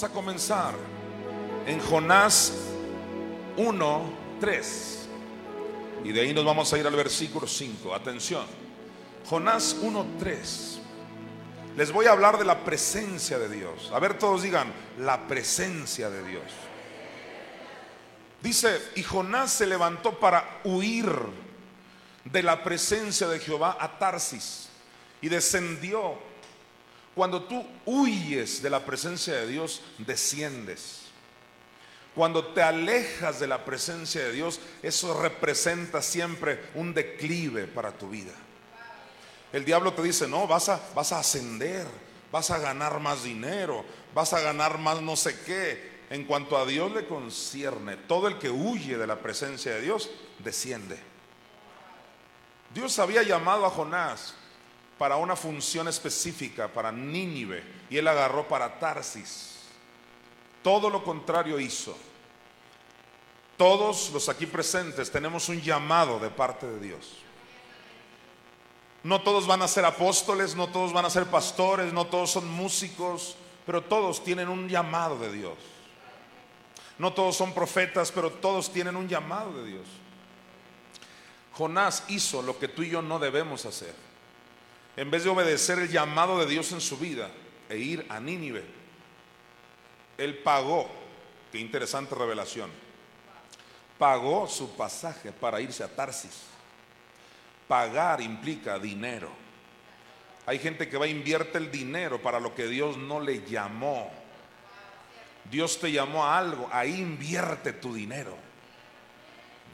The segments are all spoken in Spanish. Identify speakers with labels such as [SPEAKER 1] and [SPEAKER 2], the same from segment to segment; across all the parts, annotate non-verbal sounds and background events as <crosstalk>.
[SPEAKER 1] Vamos a comenzar en Jonás 1, 3. Y de ahí nos vamos a ir al versículo 5. Atención. Jonás 1, 3. Les voy a hablar de la presencia de Dios. A ver, todos digan, la presencia de Dios. Dice, y Jonás se levantó para huir de la presencia de Jehová a Tarsis y descendió. Cuando tú huyes de la presencia de Dios, desciendes. Cuando te alejas de la presencia de Dios, eso representa siempre un declive para tu vida. El diablo te dice, no, vas a, vas a ascender, vas a ganar más dinero, vas a ganar más no sé qué. En cuanto a Dios le concierne, todo el que huye de la presencia de Dios, desciende. Dios había llamado a Jonás para una función específica, para Nínive, y él agarró para Tarsis. Todo lo contrario hizo. Todos los aquí presentes tenemos un llamado de parte de Dios. No todos van a ser apóstoles, no todos van a ser pastores, no todos son músicos, pero todos tienen un llamado de Dios. No todos son profetas, pero todos tienen un llamado de Dios. Jonás hizo lo que tú y yo no debemos hacer. En vez de obedecer el llamado de Dios en su vida e ir a Nínive, él pagó, qué interesante revelación, pagó su pasaje para irse a Tarsis. Pagar implica dinero. Hay gente que va a invierte el dinero para lo que Dios no le llamó. Dios te llamó a algo, ahí invierte tu dinero.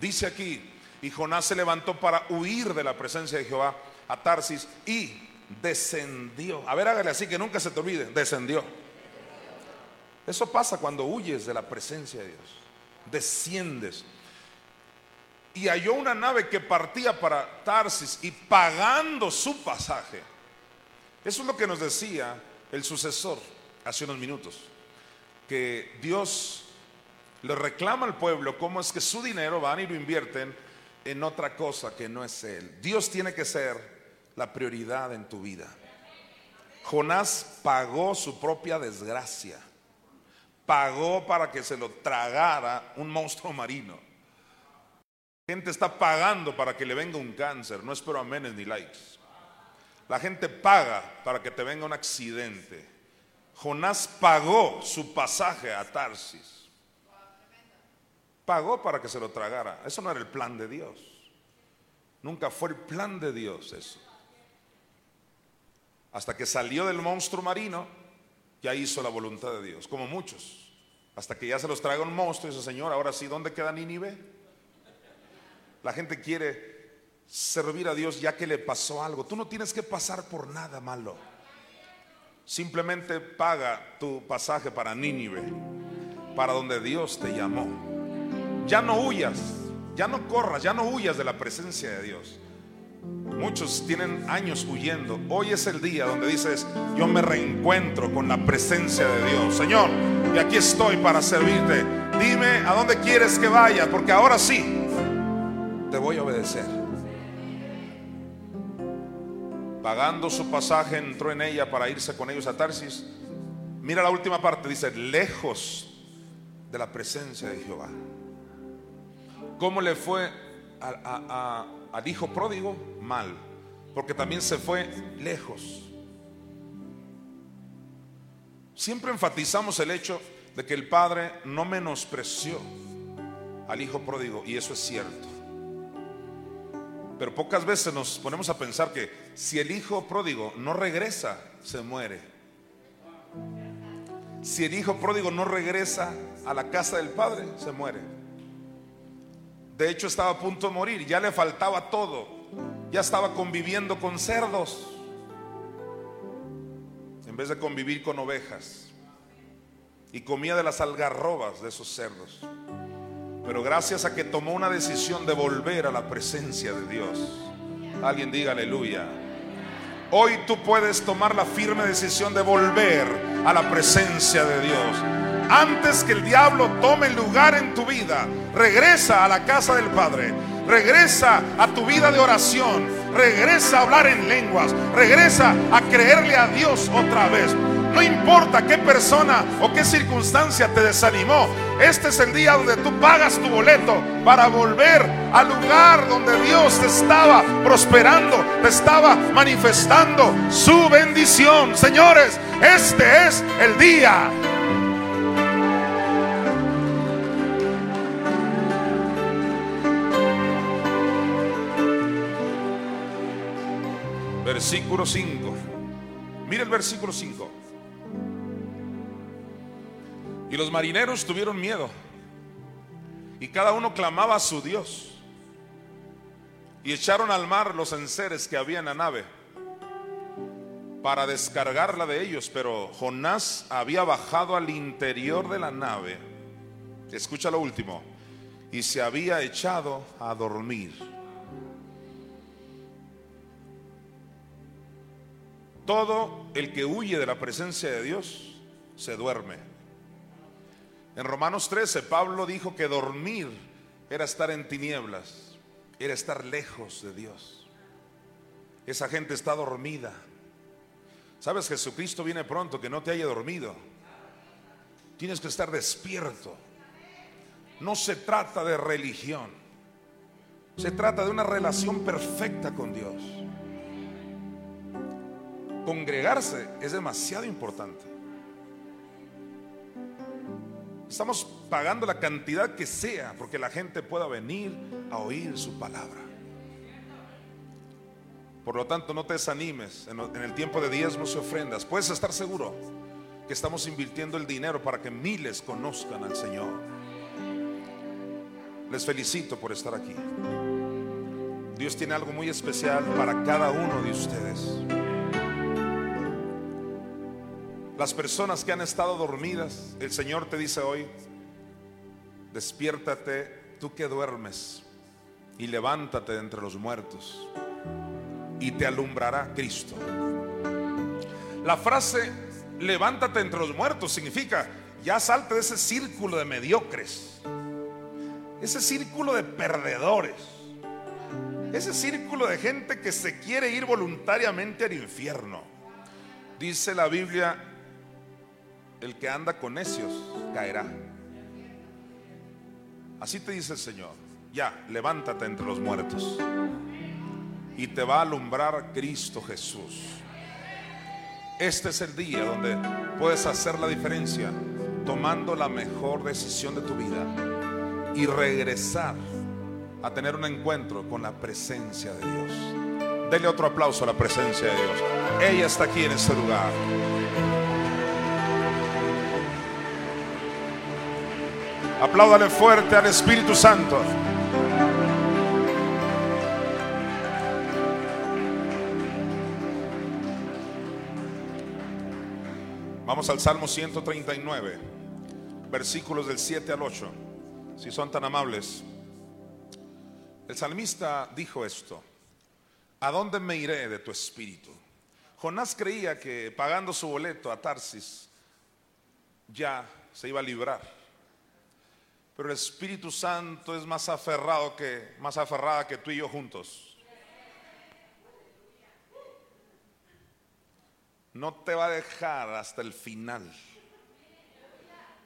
[SPEAKER 1] Dice aquí, y Jonás se levantó para huir de la presencia de Jehová a Tarsis y descendió. A ver, hágale así que nunca se te olvide, descendió. Eso pasa cuando huyes de la presencia de Dios. Desciendes y halló una nave que partía para Tarsis y pagando su pasaje. Eso es lo que nos decía el sucesor hace unos minutos, que Dios le reclama al pueblo cómo es que su dinero van y lo invierten en otra cosa que no es Él. Dios tiene que ser la prioridad en tu vida. Jonás pagó su propia desgracia, pagó para que se lo tragara un monstruo marino gente está pagando para que le venga un cáncer, no espero amenes ni likes. La gente paga para que te venga un accidente. Jonás pagó su pasaje a Tarsis. Pagó para que se lo tragara. Eso no era el plan de Dios. Nunca fue el plan de Dios eso. Hasta que salió del monstruo marino, ya hizo la voluntad de Dios, como muchos. Hasta que ya se los traga un monstruo y dice, Señor, ahora sí, ¿dónde queda Nínive? La gente quiere servir a Dios ya que le pasó algo. Tú no tienes que pasar por nada malo. Simplemente paga tu pasaje para Nínive, para donde Dios te llamó. Ya no huyas, ya no corras, ya no huyas de la presencia de Dios. Muchos tienen años huyendo. Hoy es el día donde dices, yo me reencuentro con la presencia de Dios. Señor, y aquí estoy para servirte. Dime a dónde quieres que vaya, porque ahora sí, te voy a obedecer. Pagando su pasaje, entró en ella para irse con ellos a Tarsis. Mira la última parte, dice, lejos de la presencia de Jehová. ¿Cómo le fue al hijo pródigo? Mal, porque también se fue lejos. Siempre enfatizamos el hecho de que el padre no menospreció al hijo pródigo, y eso es cierto. Pero pocas veces nos ponemos a pensar que si el hijo pródigo no regresa, se muere. Si el hijo pródigo no regresa a la casa del padre, se muere. De hecho, estaba a punto de morir, ya le faltaba todo. Ya estaba conviviendo con cerdos en vez de convivir con ovejas. y comía de las algarrobas de esos cerdos. Pero gracias a que tomó una decisión de volver a la presencia de Dios. Alguien diga aleluya. Hoy tú puedes tomar la firme decisión de volver a la presencia de Dios. Antes que el diablo tome lugar en tu vida, regresa a la casa del Padre. Regresa a tu vida de oración. Regresa a hablar en lenguas. Regresa a creerle a Dios otra vez. No importa qué persona o qué circunstancia te desanimó. Este es el día donde tú pagas tu boleto para volver al lugar donde Dios te estaba prosperando, te estaba manifestando su bendición. Señores, este es el día. Versículo 5. Mira el versículo 5. Y los marineros tuvieron miedo. Y cada uno clamaba a su Dios. Y echaron al mar los enseres que había en la nave para descargarla de ellos. Pero Jonás había bajado al interior de la nave. Escucha lo último. Y se había echado a dormir. Todo el que huye de la presencia de Dios se duerme. En Romanos 13, Pablo dijo que dormir era estar en tinieblas, era estar lejos de Dios. Esa gente está dormida. Sabes, Jesucristo viene pronto, que no te haya dormido. Tienes que estar despierto. No se trata de religión. Se trata de una relación perfecta con Dios. Congregarse es demasiado importante. Estamos pagando la cantidad que sea porque la gente pueda venir a oír su palabra. Por lo tanto, no te desanimes en el tiempo de diezmos y ofrendas. Puedes estar seguro que estamos invirtiendo el dinero para que miles conozcan al Señor. Les felicito por estar aquí. Dios tiene algo muy especial para cada uno de ustedes. Las personas que han estado dormidas, el Señor te dice hoy, despiértate tú que duermes y levántate de entre los muertos y te alumbrará Cristo. La frase levántate entre los muertos significa ya salte de ese círculo de mediocres, ese círculo de perdedores, ese círculo de gente que se quiere ir voluntariamente al infierno. Dice la Biblia el que anda con necios caerá. Así te dice el Señor. Ya, levántate entre los muertos. Y te va a alumbrar Cristo Jesús. Este es el día donde puedes hacer la diferencia tomando la mejor decisión de tu vida y regresar a tener un encuentro con la presencia de Dios. Dele otro aplauso a la presencia de Dios. Ella está aquí en este lugar. Apláudale fuerte al Espíritu Santo. Vamos al Salmo 139, versículos del 7 al 8, si son tan amables. El salmista dijo esto, ¿a dónde me iré de tu espíritu? Jonás creía que pagando su boleto a Tarsis ya se iba a librar. Pero el Espíritu Santo es más aferrado que más aferrada que tú y yo juntos. No te va a dejar hasta el final.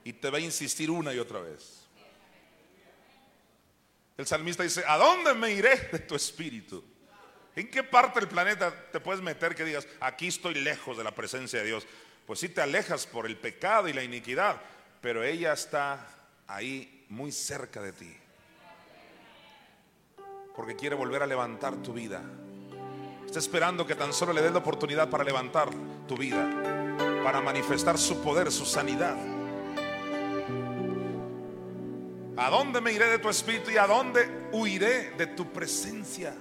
[SPEAKER 1] Y te va a insistir una y otra vez. El salmista dice, ¿a dónde me iré de tu espíritu? ¿En qué parte del planeta te puedes meter que digas, aquí estoy lejos de la presencia de Dios? Pues si te alejas por el pecado y la iniquidad, pero ella está ahí muy cerca de ti. Porque quiere volver a levantar tu vida. Está esperando que tan solo le des la oportunidad para levantar tu vida, para manifestar su poder, su sanidad. ¿A dónde me iré de tu espíritu y a dónde huiré de tu presencia?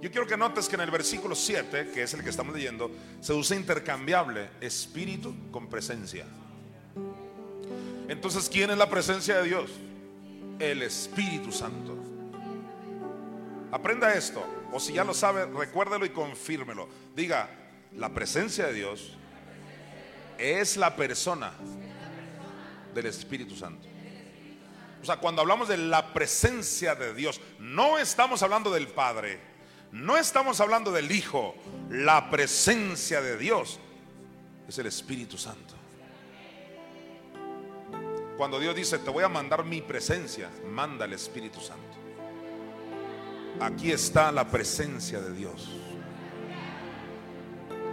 [SPEAKER 1] Yo quiero que notes que en el versículo 7, que es el que estamos leyendo, se usa intercambiable espíritu con presencia. Entonces, ¿quién es la presencia de Dios? El Espíritu Santo. Aprenda esto, o si ya lo sabe, recuérdelo y confírmelo. Diga, la presencia de Dios es la persona del Espíritu Santo. O sea, cuando hablamos de la presencia de Dios, no estamos hablando del Padre, no estamos hablando del Hijo, la presencia de Dios es el Espíritu Santo. Cuando Dios dice, te voy a mandar mi presencia, manda el Espíritu Santo. Aquí está la presencia de Dios.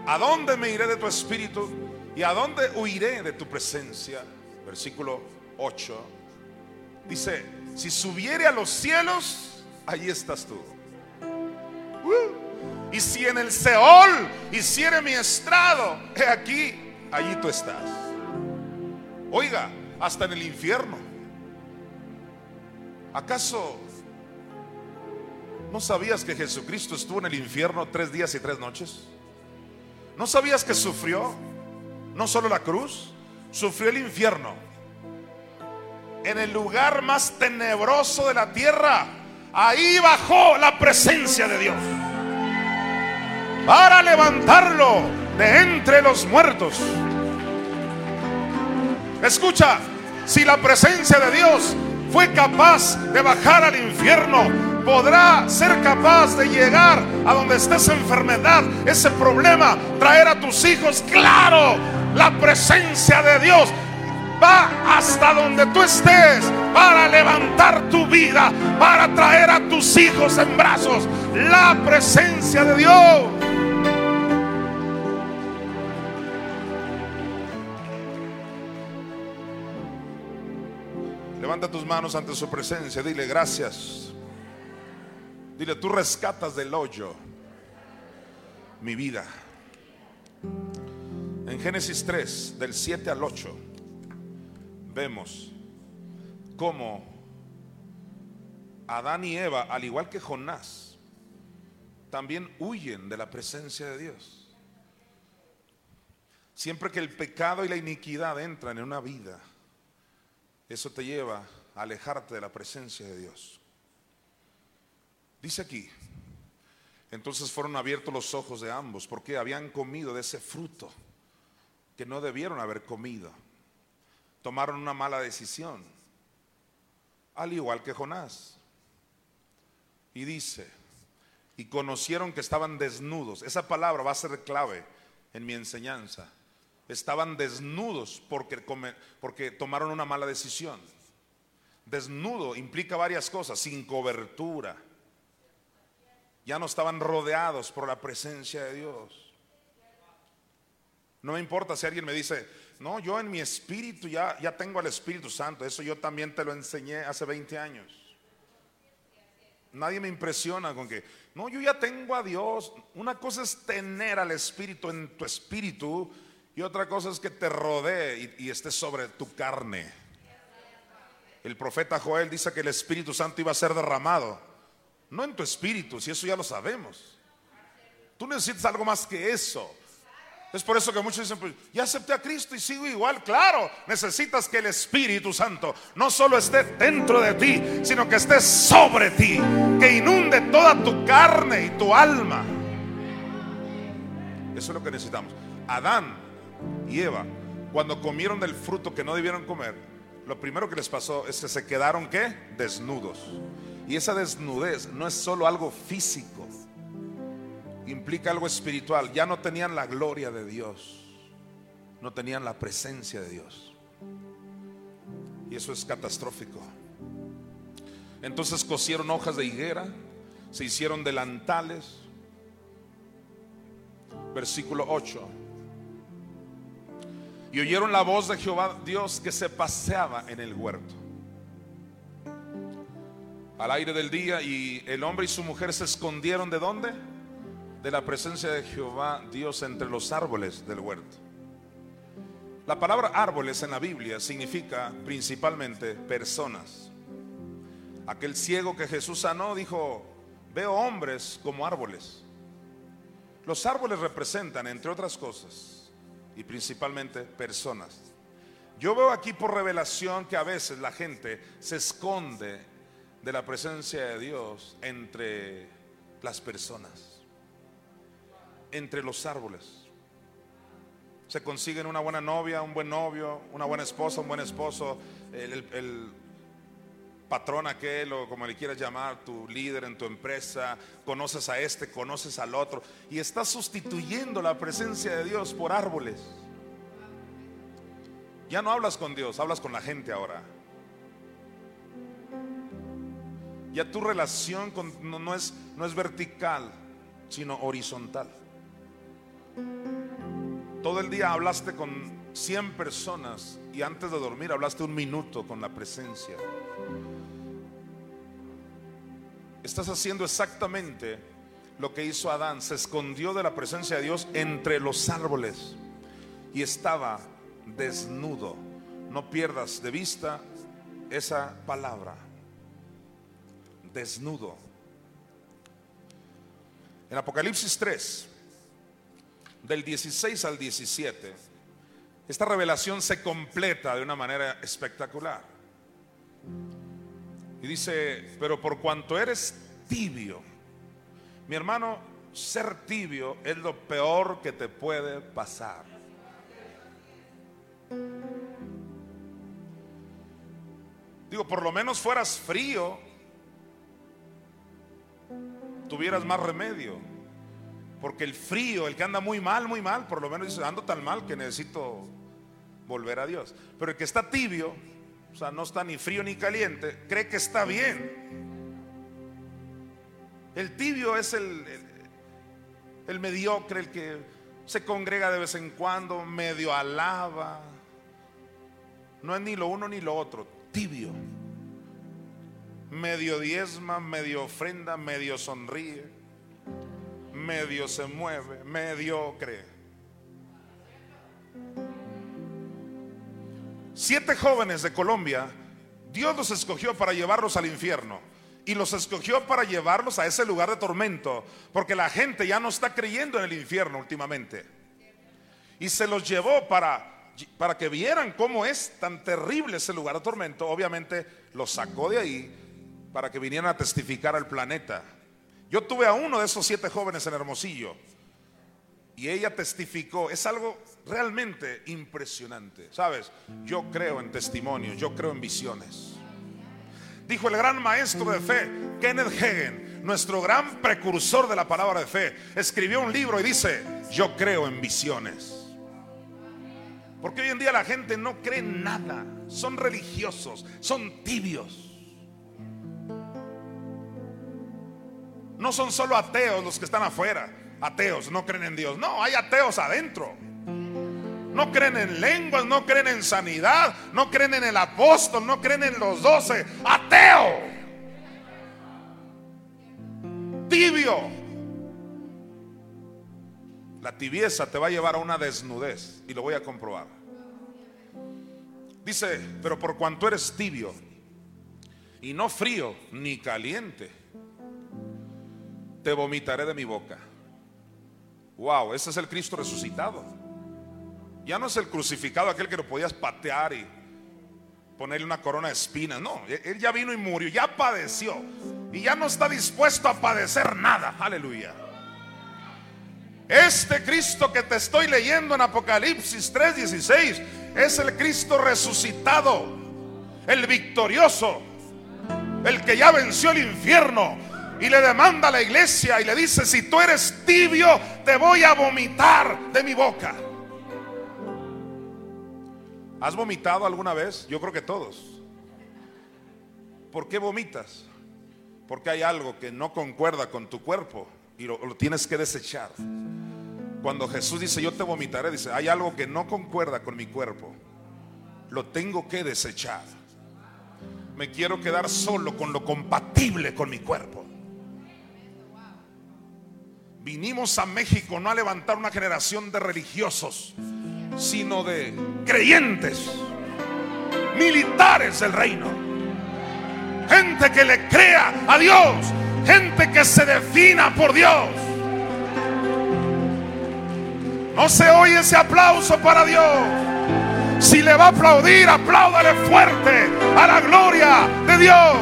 [SPEAKER 1] ¿A dónde me iré de tu espíritu? ¿Y a dónde huiré de tu presencia? Versículo 8. Dice, si subiere a los cielos, allí estás tú. Uh. y si en el Seol hiciere mi estrado, he aquí, allí tú estás. Oiga, hasta en el infierno. ¿Acaso no sabías que Jesucristo estuvo en el infierno tres días y tres noches? ¿No sabías que sufrió no solo la cruz, sufrió el infierno? En el lugar más tenebroso de la tierra, ahí bajó la presencia de Dios para levantarlo de entre los muertos. Escucha, si la presencia de Dios fue capaz de bajar al infierno, podrá ser capaz de llegar a donde esté esa enfermedad, ese problema, traer a tus hijos. Claro, la presencia de Dios va hasta donde tú estés para levantar tu vida, para traer a tus hijos en brazos. La presencia de Dios. Levanta tus manos ante su presencia. Dile gracias. Dile, tú rescatas del hoyo mi vida. En Génesis 3, del 7 al 8, vemos cómo Adán y Eva, al igual que Jonás, también huyen de la presencia de Dios. Siempre que el pecado y la iniquidad entran en una vida, eso te lleva a alejarte de la presencia de Dios. Dice aquí, entonces fueron abiertos los ojos de ambos porque habían comido de ese fruto que no debieron haber comido. Tomaron una mala decisión, al igual que Jonás. Y dice, y conocieron que estaban desnudos. Esa palabra va a ser clave en mi enseñanza estaban desnudos porque, tomaron una mala decisión. Desnudo implica varias cosas, sin cobertura. Ya no estaban rodeados por la presencia de Dios. No me importa si alguien me dice, no, yo en mi espíritu ya, ya tengo al Espíritu Santo. Eso yo también te lo enseñé hace 20 años. Nadie me impresiona con que, no, yo ya tengo a Dios. Una cosa es tener al Espíritu en tu espíritu y otra cosa es que te rodee y, esté sobre tu carne. El profeta Joel dice que el Espíritu Santo iba a ser derramado. No en tu espíritu, si eso ya lo sabemos. Tú necesitas algo más que eso. Es por eso que muchos dicen, pues, ya acepté a Cristo y sigo igual. Claro, necesitas que el Espíritu Santo no solo esté dentro de ti, sino que esté sobre ti, que inunde toda tu carne y tu alma. Eso es lo que necesitamos. Adán y Eva, cuando comieron del fruto que no debieron comer, lo primero que les pasó es que se quedaron ¿qué? Desnudos. Y esa desnudez no es solo algo físico, implica algo espiritual. Ya no tenían la gloria de Dios, no tenían la presencia de Dios. Y eso es catastrófico. Entonces cosieron hojas de higuera, se hicieron delantales. Versículo 8 y oyeron la voz de Jehová Dios que se paseaba en el huerto. Al aire del día y el hombre y su mujer se escondieron de dónde? De la presencia de Jehová Dios entre los árboles del huerto. La palabra árboles en la Biblia significa principalmente personas. Aquel ciego que Jesús sanó dijo, veo hombres como árboles. Los árboles representan, entre otras cosas, y principalmente personas. Yo veo aquí por revelación que a veces la gente se esconde de la presencia de Dios entre las personas, entre los árboles. Se consiguen una buena novia, un buen novio, una buena esposa, un buen esposo, el, patrón aquel o como le quieras llamar, tu líder en tu empresa, conoces a este, conoces al otro y estás sustituyendo la presencia de Dios por árboles. Ya no hablas con Dios, hablas con la gente ahora. Ya tu relación no, es, no es vertical, sino horizontal. Todo el día hablaste con 100 personas y antes de dormir hablaste un minuto con la presencia. Estás haciendo exactamente lo que hizo Adán. Se escondió de la presencia de Dios entre los árboles y estaba desnudo. No pierdas de vista esa palabra. Desnudo. En Apocalipsis 3, del 16 al 17, esta revelación se completa de una manera espectacular. Dice, pero por cuanto eres tibio, mi hermano, ser tibio es lo peor que te puede pasar. Digo, por lo menos fueras frío, tuvieras más remedio. Porque el frío, el que anda muy mal, muy mal, por lo menos dice, ando tan mal que necesito volver a Dios. Pero el que está tibio, o sea, no está ni frío ni caliente, cree que está bien. El tibio es el, el mediocre, el que se congrega de vez en cuando, medio alaba, no es ni lo uno ni lo otro, tibio. Medio diezma, medio ofrenda, medio sonríe, medio se mueve, mediocre. Siete jóvenes de Colombia, Dios los escogió para llevarlos al infierno y los escogió para llevarlos a ese lugar de tormento, porque la gente ya no está creyendo en el infierno últimamente. Y se los llevó para para que vieran cómo es tan terrible ese lugar de tormento, obviamente los sacó de ahí para que vinieran a testificar al planeta. Yo tuve a uno de esos siete jóvenes en Hermosillo y ella testificó. Es algo realmente impresionante. Sabes, yo creo en testimonios, yo creo en visiones. Dijo el gran maestro de fe, Kenneth Hagen, nuestro gran precursor de la palabra de fe, escribió un libro y dice, yo creo en visiones. Porque hoy en día la gente no cree en nada. Son religiosos, son tibios. No son solo ateos los que están afuera. Ateos, no creen en Dios. No, hay ateos adentro. No creen en lenguas, no creen en sanidad, no creen en el apóstol, no creen en los doce. Ateo. Tibio. La tibieza te va a llevar a una desnudez y lo voy a comprobar. Dice, pero por cuanto eres tibio y no frío ni caliente, te vomitaré de mi boca. Wow, ese es el Cristo resucitado. Ya no es el crucificado aquel que lo podías patear y ponerle una corona de espinas. No, él ya vino y murió, ya padeció y ya no está dispuesto a padecer nada. Aleluya. Este Cristo que te estoy leyendo en Apocalipsis 3:16 es el Cristo resucitado, el victorioso, el que ya venció el infierno y le demanda a la iglesia y le dice, si tú eres tibio, te voy a vomitar de mi boca. ¿Has vomitado alguna vez? Yo creo que todos. ¿Por qué vomitas? Porque hay algo que no concuerda con tu cuerpo y lo, tienes que desechar. Cuando Jesús dice, yo te vomitaré, dice, hay algo que no concuerda con mi cuerpo. Lo tengo que desechar. Me quiero quedar solo con lo compatible con mi cuerpo. Vinimos a México no a levantar una generación de religiosos, sino de creyentes, militares del reino. Gente que le crea a Dios, gente que se defina por Dios. No se oye ese aplauso para Dios. Si le va a aplaudir, apláudale fuerte a la gloria de Dios.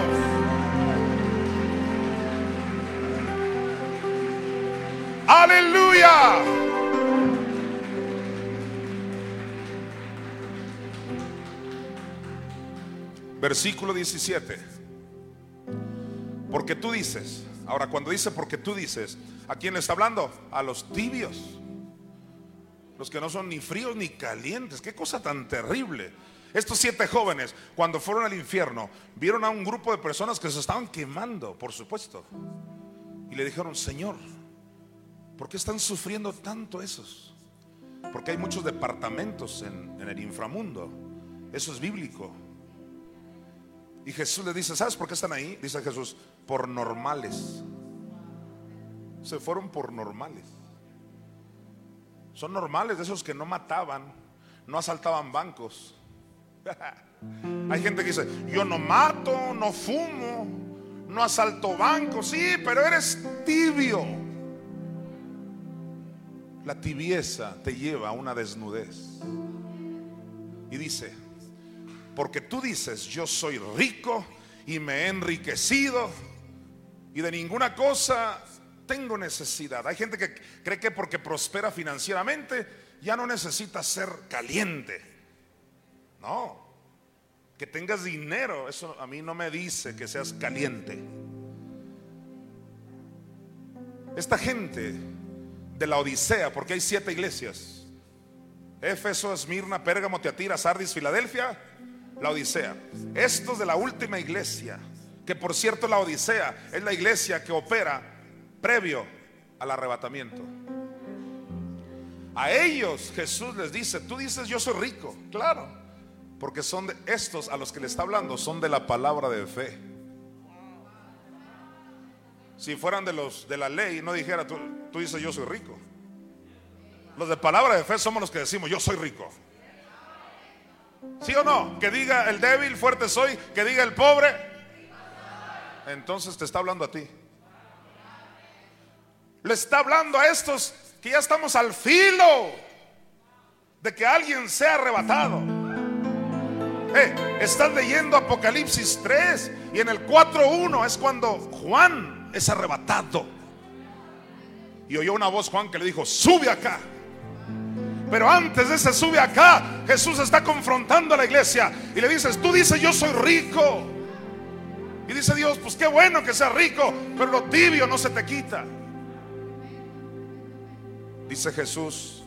[SPEAKER 1] Aleluya. Versículo 17. Porque tú dices, ahora cuando dice porque tú dices, ¿a quién le está hablando? A los tibios. Los que no son ni fríos ni calientes. Qué cosa tan terrible. Estos siete jóvenes, cuando fueron al infierno, vieron a un grupo de personas que se estaban quemando, por supuesto. Y le dijeron, Señor, ¿por qué están sufriendo tanto esos? Porque hay muchos departamentos en, en el inframundo. Eso es bíblico. Y Jesús le dice, ¿sabes por qué están ahí? Dice Jesús, por normales. Se fueron por normales. Son normales de esos que no mataban, no asaltaban bancos. <laughs> Hay gente que dice, yo no mato, no fumo, no asalto bancos. Sí, pero eres tibio. La tibieza te lleva a una desnudez. Y dice, porque tú dices, yo soy rico y me he enriquecido y de ninguna cosa tengo necesidad. Hay gente que cree que porque prospera financieramente ya no necesita ser caliente. No, que tengas dinero, eso a mí no me dice que seas caliente. Esta gente de la Odisea, porque hay siete iglesias, Éfeso, Esmirna, Pérgamo, Teatira, Sardis, Filadelfia, la Odisea. Estos de la última iglesia, que por cierto la Odisea es la iglesia que opera previo al arrebatamiento. A ellos Jesús les dice, tú dices yo soy rico, claro, porque son de estos a los que le está hablando, son de la palabra de fe. Si fueran de los de la ley, no dijera tú, tú dices yo soy rico. Los de palabra de fe somos los que decimos yo soy rico. ¿Sí o no? Que diga el débil, fuerte soy, que diga el pobre. Entonces te está hablando a ti. Le está hablando a estos que ya estamos al filo de que alguien sea arrebatado. Eh, estás leyendo Apocalipsis 3 y en el 4.1 es cuando Juan es arrebatado. Y oyó una voz Juan que le dijo, sube acá. Pero antes de ese sube acá, Jesús está confrontando a la iglesia y le dices, tú dices yo soy rico. Y dice Dios, pues qué bueno que sea rico, pero lo tibio no se te quita. Dice Jesús,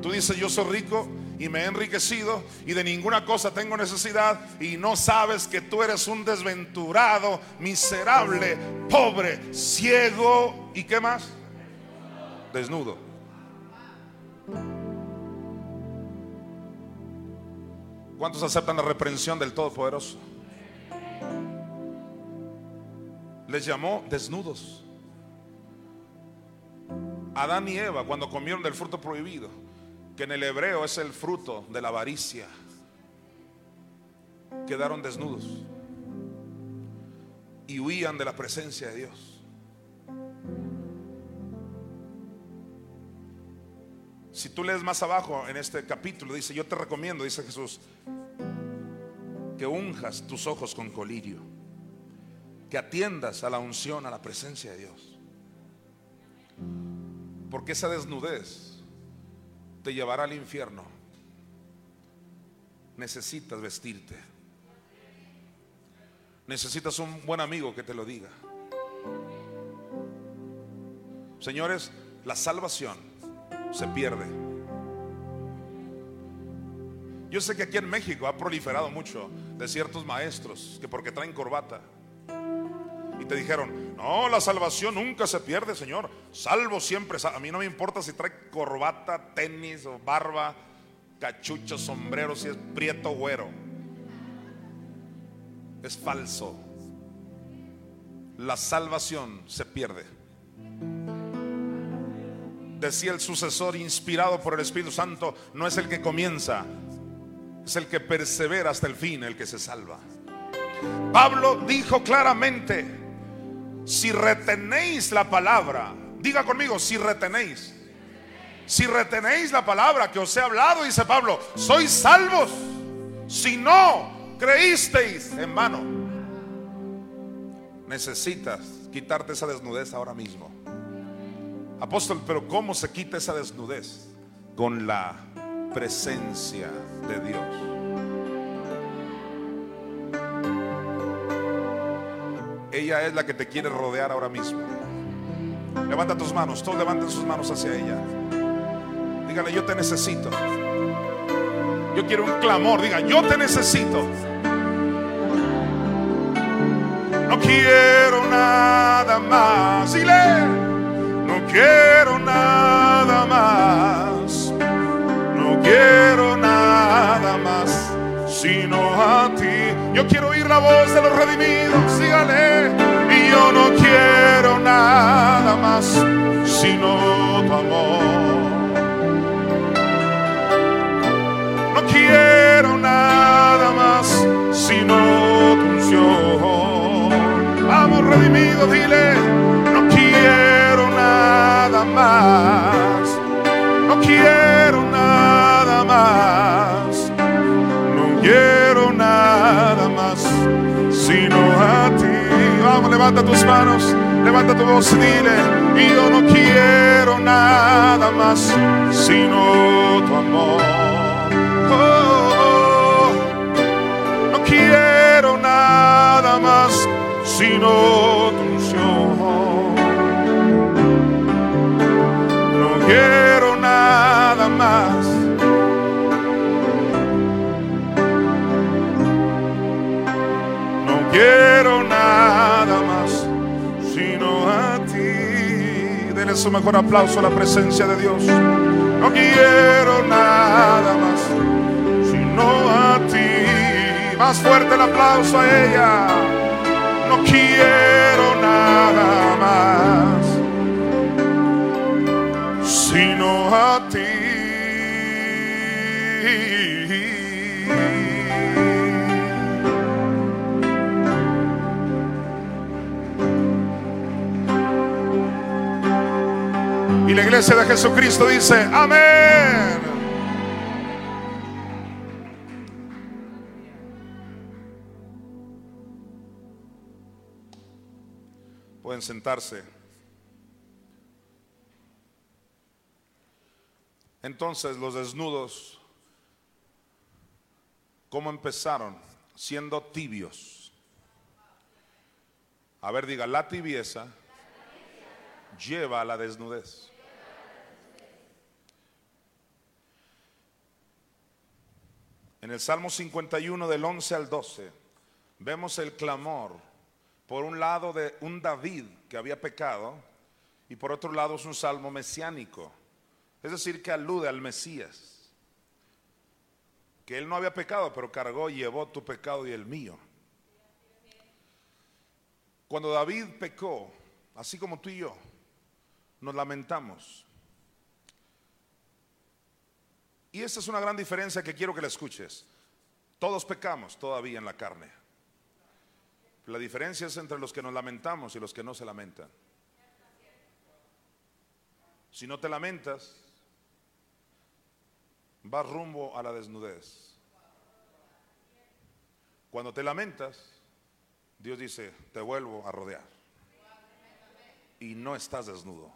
[SPEAKER 1] tú dices yo soy rico y me he enriquecido y de ninguna cosa tengo necesidad y no sabes que tú eres un desventurado, miserable, pobre, ciego y qué más? Desnudo. ¿Cuántos aceptan la reprensión del Todopoderoso? Les llamó desnudos. Adán y Eva cuando comieron del fruto prohibido, que en el hebreo es el fruto de la avaricia, quedaron desnudos y huían de la presencia de Dios. Si tú lees más abajo en este capítulo, dice, yo te recomiendo, dice Jesús, que unjas tus ojos con colirio, que atiendas a la unción, a la presencia de Dios. Porque esa desnudez te llevará al infierno. Necesitas vestirte. Necesitas un buen amigo que te lo diga. Señores, la salvación se pierde. Yo sé que aquí en México ha proliferado mucho de ciertos maestros que porque traen corbata y te dijeron, no, la salvación nunca se pierde, Señor. Salvo siempre. A mí no me importa si trae corbata, tenis o barba, cachucha, sombrero, si es prieto güero. Es falso. La salvación se pierde. Decía el sucesor inspirado por el Espíritu Santo, no es el que comienza, es el que persevera hasta el fin, el que se salva. Pablo dijo claramente, si retenéis la palabra, diga conmigo, si retenéis. Si retenéis la palabra que os he hablado, dice Pablo, sois salvos. Si no creísteis en vano, necesitas quitarte esa desnudez ahora mismo. Apóstol, pero ¿cómo se quita esa desnudez? Con la presencia de Dios. Ella es la que te quiere rodear ahora mismo. Levanta tus manos, todos levanten sus manos hacia ella. Dígale, yo te necesito. Yo quiero un clamor, diga, yo te necesito. No quiero nada más. Dile, quiero nada más. No quiero nada más, sino a ti. Yo quiero oír la voz de los redimidos. Dígale, y yo no quiero nada más, sino tu amor. No quiero nada más, sino tu unción. Vamos, redimido, dile, más. No quiero nada más. No quiero nada más, sino a ti. Vamos, levanta tus manos, levanta tu voz y dile, y yo no quiero nada más, sino tu amor. Oh, no quiero nada más sino quiero nada más. No quiero nada más sino a ti. Denle su mejor aplauso a la presencia de Dios. No quiero nada más sino a ti. Más fuerte el aplauso a ella. No quiero nada más Y la iglesia de Jesucristo dice, amén. Pueden sentarse. Entonces los desnudos, ¿cómo empezaron? Siendo tibios. A ver, diga, la tibieza lleva a la desnudez. En el Salmo 51 del 11 al 12 vemos el clamor por un lado de un David que había pecado y por otro lado es un salmo mesiánico, es decir, que alude al Mesías, que él no había pecado, pero cargó y llevó tu pecado y el mío. Cuando David pecó, así como tú y yo, nos lamentamos. Y esa es una gran diferencia que quiero que la escuches. Todos pecamos todavía en la carne. La diferencia es entre los que nos lamentamos y los que no se lamentan. Si no te lamentas, vas rumbo a la desnudez. Cuando te lamentas, Dios dice, te vuelvo a rodear. Y no estás desnudo.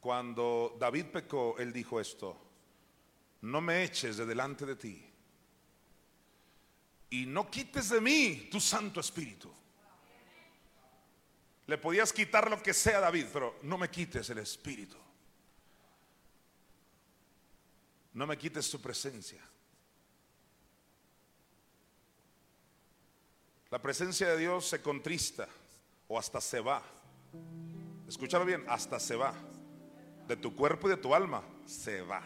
[SPEAKER 1] Cuando David pecó, él dijo esto, no me eches de delante de ti y no quites de mí tu Santo Espíritu. Le podías quitar lo que sea a David, pero no me quites el Espíritu. No me quites tu presencia. La presencia de Dios se contrista o hasta se va. Escúchalo bien, hasta se va. De tu cuerpo y de tu alma se va.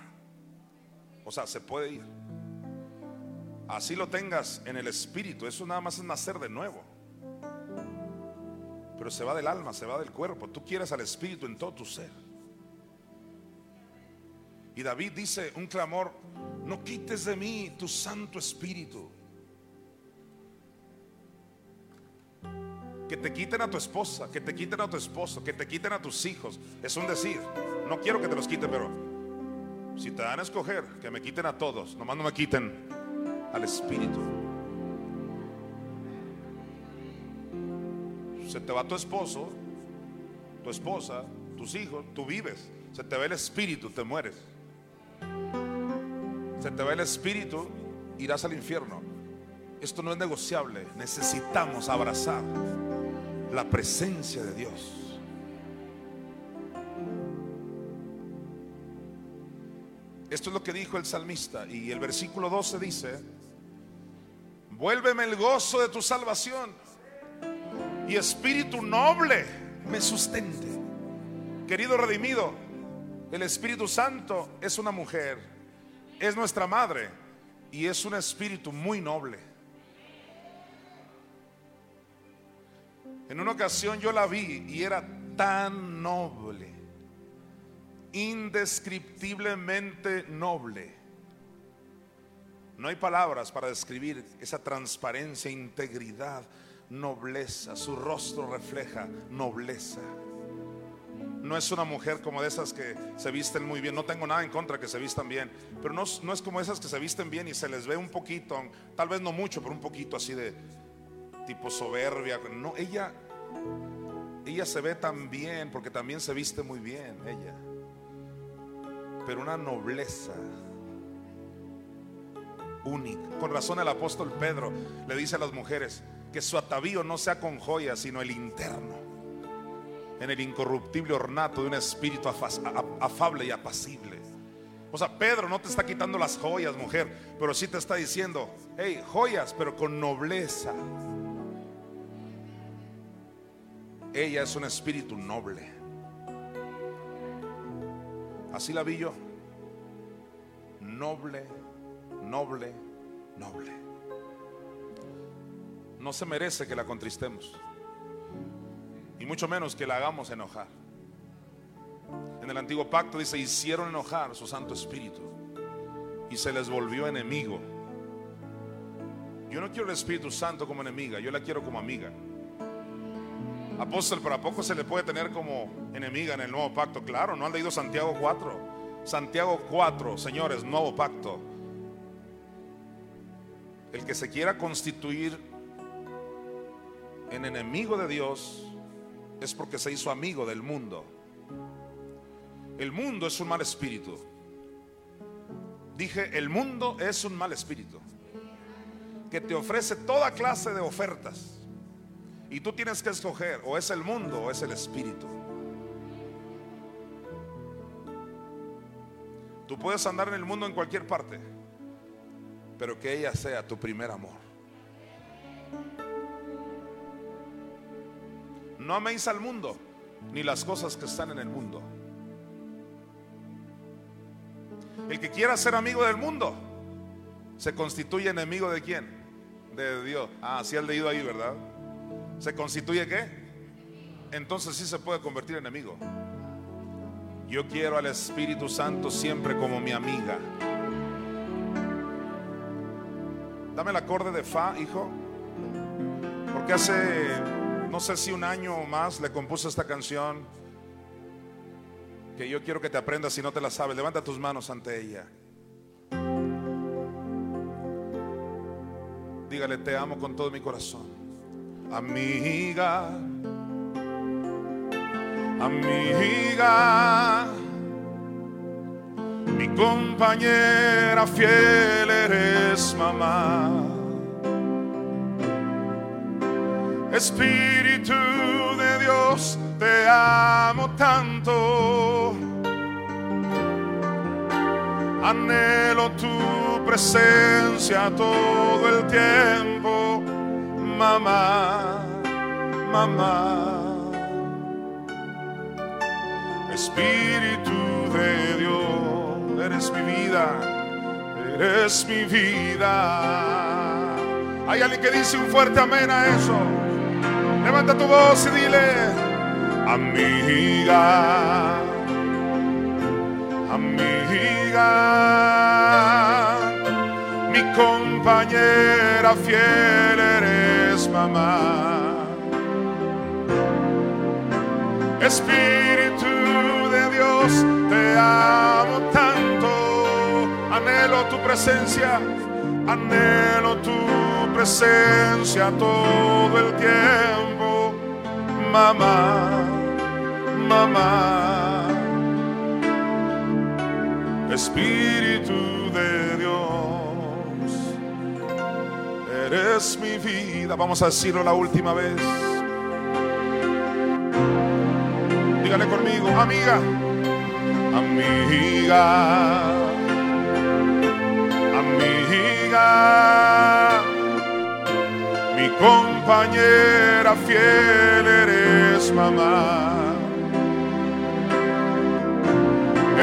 [SPEAKER 1] O sea, se puede ir. Así lo tengas en el espíritu. Eso nada más es nacer de nuevo. Pero se va del alma, se va del cuerpo. Tú quieres al espíritu en todo tu ser. Y David dice un clamor, no quites de mí tu santo espíritu. Que te quiten a tu esposa, que te quiten a tu esposo, que te quiten a tus hijos. Es un decir. No quiero que te los quiten, pero si te dan a escoger, que me quiten a todos, nomás no me quiten al espíritu. Se te va tu esposo, tu esposa, tus hijos, tú vives. Se te va el espíritu, te mueres. Se te va el espíritu, irás al infierno. Esto no es negociable. Necesitamos abrazar la presencia de Dios. Esto es lo que dijo el salmista. Y el versículo 12 dice, vuélveme el gozo de tu salvación y espíritu noble me sustente. Querido redimido, el Espíritu Santo es una mujer, es nuestra madre y es un espíritu muy noble. En una ocasión yo la vi y era tan noble, indescriptiblemente noble. No hay palabras para describir esa transparencia, integridad, nobleza. Su rostro refleja nobleza. No es una mujer como de esas que se visten muy bien. No tengo nada en contra que se vistan bien. Pero no, es como esas que se visten bien y se les ve un poquito, tal vez no mucho, pero un poquito así de tipo soberbia. No, ella, ella se ve tan bien porque también se viste muy bien, ella. Pero una nobleza única. Con razón el apóstol Pedro le dice a las mujeres que su atavío no sea con joyas, sino el interno. En el incorruptible ornato de un espíritu afable y apacible. O sea, Pedro no te está quitando las joyas, mujer, pero sí te está diciendo, hey, joyas, pero con nobleza. Ella es un espíritu noble. Así la vi yo. Noble, noble, noble. No se merece que la contristemos. Y mucho menos que la hagamos enojar. En el antiguo pacto dice, hicieron enojar su Santo Espíritu. Y se les volvió enemigo. Yo no quiero el Espíritu Santo como enemiga, yo la quiero como amiga. Apóstol, pero ¿a poco se le puede tener como enemiga en el nuevo pacto? Claro, ¿no han leído Santiago 4? Santiago 4, señores, nuevo pacto. El que se quiera constituir en enemigo de Dios es porque se hizo amigo del mundo. El mundo es un mal espíritu. Dije, el mundo es un mal espíritu que te ofrece toda clase de ofertas. Y tú tienes que escoger, o es el mundo o es el espíritu. Tú puedes andar en el mundo en cualquier parte, pero que ella sea tu primer amor. No améis al mundo, ni las cosas que están en el mundo. El que quiera ser amigo del mundo, se constituye enemigo de quién? De Dios. Ah, sí has leído ahí, ¿verdad? ¿Se constituye qué? Entonces sí se puede convertir en enemigo. Yo quiero al Espíritu Santo siempre como mi amiga. Dame el acorde de Fa, hijo. Porque hace, no sé si un año o más, le compuse esta canción. Que yo quiero que te aprendas si no te la sabes. Levanta tus manos ante ella. Dígale, te amo con todo mi corazón. Amiga amiga, mi compañera fiel eres mamá. Espíritu de Dios, te amo tanto. Anhelo tu presencia todo el tiempo, mamá, mamá. Espíritu de Dios, eres mi vida, eres mi vida. Hay alguien que dice un fuerte amén a eso. Levanta tu voz y dile, amiga, amiga, mi compañera fiel eres mamá Espíritu de Dios, te amo tanto. Anhelo tu presencia, anhelo tu presencia todo el tiempo. Mamá, mamá. Espíritu de Dios, eres mi vida. Vamos a decirlo la última vez. Dígale conmigo, amiga, amiga, amiga, mi compañera fiel eres mamá.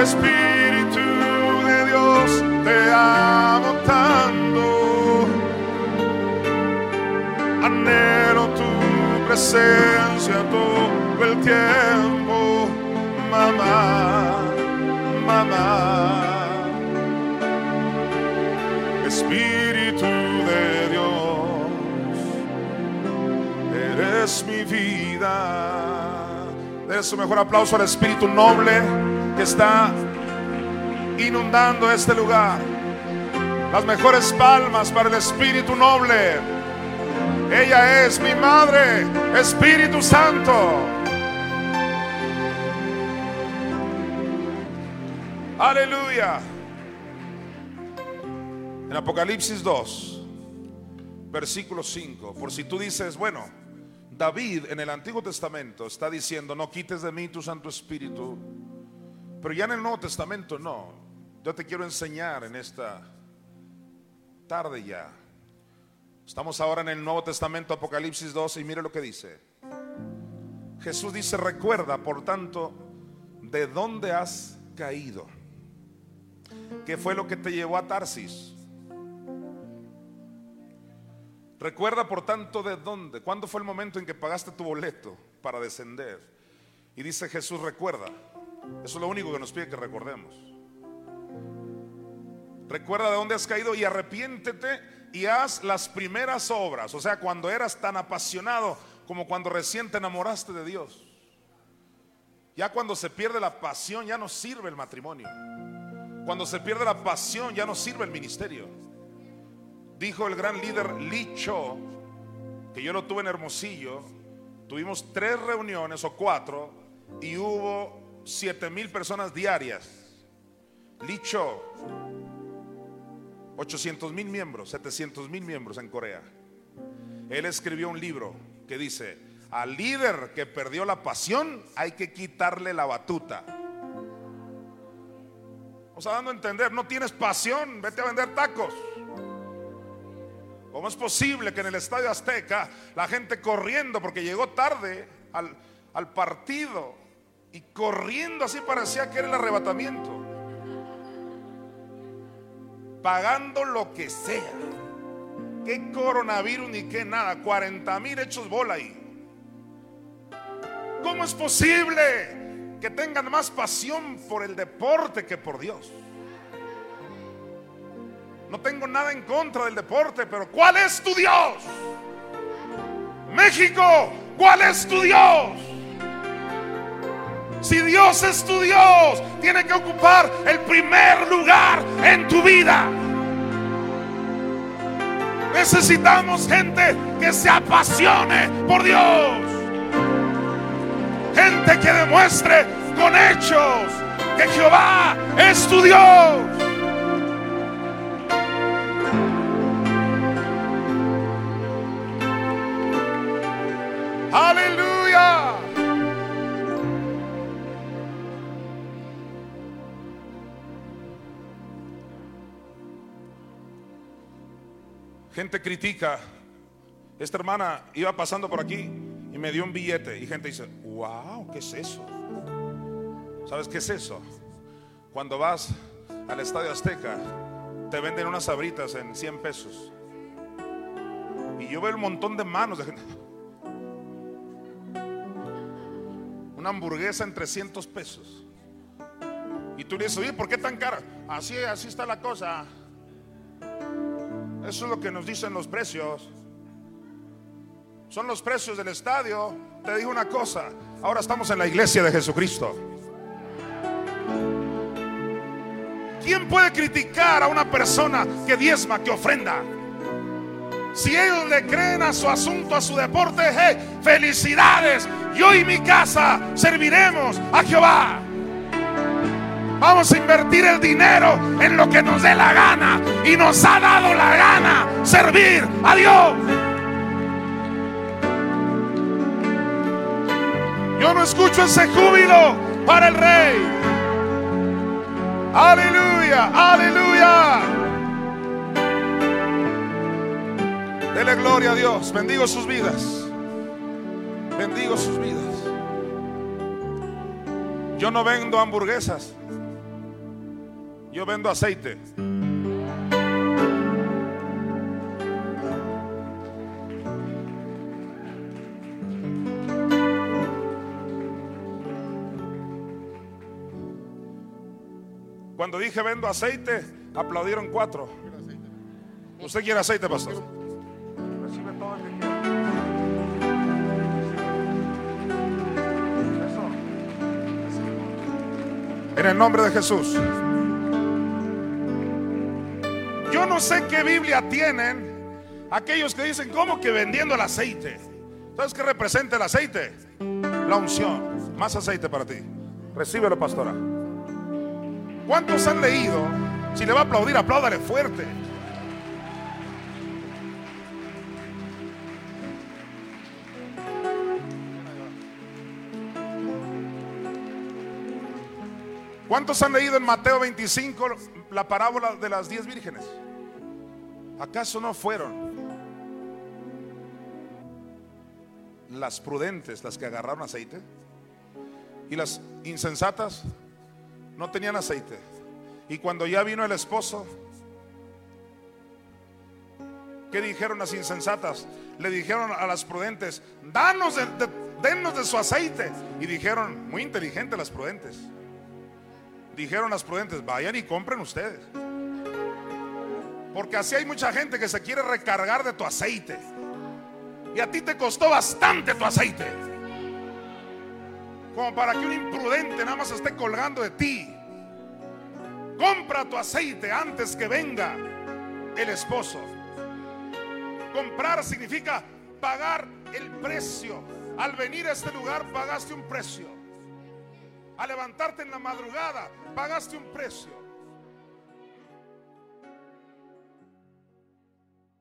[SPEAKER 1] Espíritu de Dios, te amo tanto. Anhelo tu presencia todo el tiempo, mamá, mamá. Espíritu eres mi vida. De su mejor aplauso al Espíritu noble que está inundando este lugar. Las mejores palmas para el Espíritu noble. Ella es mi madre, Espíritu Santo. Aleluya. En Apocalipsis 2, versículo 5. Por si tú dices, bueno, David en el Antiguo Testamento está diciendo, no quites de mí tu Santo Espíritu. Pero ya en el Nuevo Testamento no. Yo te quiero enseñar en esta tarde ya. Estamos ahora en el Nuevo Testamento, Apocalipsis 12, y mire lo que dice. Jesús dice, recuerda, por tanto, de dónde has caído. ¿Qué fue lo que te llevó a Tarsis? Recuerda, por tanto, de dónde. ¿Cuándo fue el momento en que pagaste tu boleto para descender? Y dice Jesús, recuerda. Eso es lo único que nos pide que recordemos. Recuerda de dónde has caído y arrepiéntete y haz las primeras obras. O sea, cuando eras tan apasionado como cuando recién te enamoraste de Dios. Ya cuando se pierde la pasión ya no sirve el matrimonio. Cuando se pierde la pasión ya no sirve el ministerio. Dijo el gran líder Licho, que yo lo tuve en Hermosillo, tuvimos tres reuniones o cuatro y hubo siete mil personas diarias. Licho, 800 mil miembros, 700 mil miembros en Corea. Él escribió un libro que dice, al líder que perdió la pasión hay que quitarle la batuta. O sea, dando a entender, no tienes pasión, vete a vender tacos. ¿Cómo es posible que en el Estadio Azteca la gente corriendo porque llegó tarde al, al partido y corriendo así parecía que era el arrebatamiento? Pagando lo que sea. ¿Qué coronavirus ni qué nada? 40 mil hechos bola ahí. ¿Cómo es posible que tengan más pasión por el deporte que por Dios? No tengo nada en contra del deporte, pero ¿cuál es tu Dios? México, ¿cuál es tu Dios? Si Dios es tu Dios, tiene que ocupar el primer lugar en tu vida. Necesitamos gente que se apasione por Dios. Gente que demuestre con hechos que Jehová es tu Dios. Critica. Esta hermana iba pasando por aquí y me dio un billete. Y gente dice, wow, ¿qué es eso? ¿Sabes qué es eso? Cuando vas al Estadio Azteca, te venden unas sabritas en 100 pesos. Y yo veo un montón de manos de gente. Una hamburguesa en 300 pesos. Y tú le dices, oye, ¿por qué tan cara? Así, así está la cosa. Eso es lo que nos dicen los precios. son los precios del estadio, te digo una cosa, ahora estamos en la iglesia de Jesucristo. ¿Quién puede criticar a una persona que diezma, que ofrenda? Si ellos le creen a su asunto, a su deporte, felicidades. Yo y mi casa serviremos a Jehová. Vamos a invertir el dinero en lo que nos dé la gana. Y nos ha dado la gana servir a Dios. Yo no escucho ese júbilo para el rey. Aleluya, aleluya. Dele gloria a Dios. Bendigo sus vidas. Bendigo sus vidas. Yo no vendo hamburguesas. Yo vendo aceite. Cuando dije vendo aceite, aplaudieron cuatro. ¿Usted quiere aceite, pastor? Recibe todo el que quiera. Eso. En el nombre de Jesús. Yo no sé qué Biblia tienen aquellos que dicen, ¿cómo que vendiendo el aceite? ¿Sabes qué representa el aceite? La unción. Más aceite para ti. Recíbelo, pastora. ¿Cuántos han leído? Si le va a aplaudir, apláudale fuerte. ¿Cuántos han leído en Mateo 25 la parábola de las diez vírgenes? ¿Acaso no fueron las prudentes las que agarraron aceite? ¿Y las insensatas no tenían aceite? Y cuando ya vino el esposo, ¿qué dijeron las insensatas? Le dijeron a las prudentes, danos de, de, dennos de su aceite. Y dijeron, muy inteligentes las prudentes. Dijeron las prudentes, vayan y compren ustedes. Porque así hay mucha gente que se quiere recargar de tu aceite. Y a ti te costó bastante tu aceite. Como para que un imprudente nada más esté colgando de ti. Compra tu aceite antes que venga el esposo. Comprar significa pagar el precio. Al venir a este lugar pagaste un precio. Al levantarte en la madrugada pagaste un precio.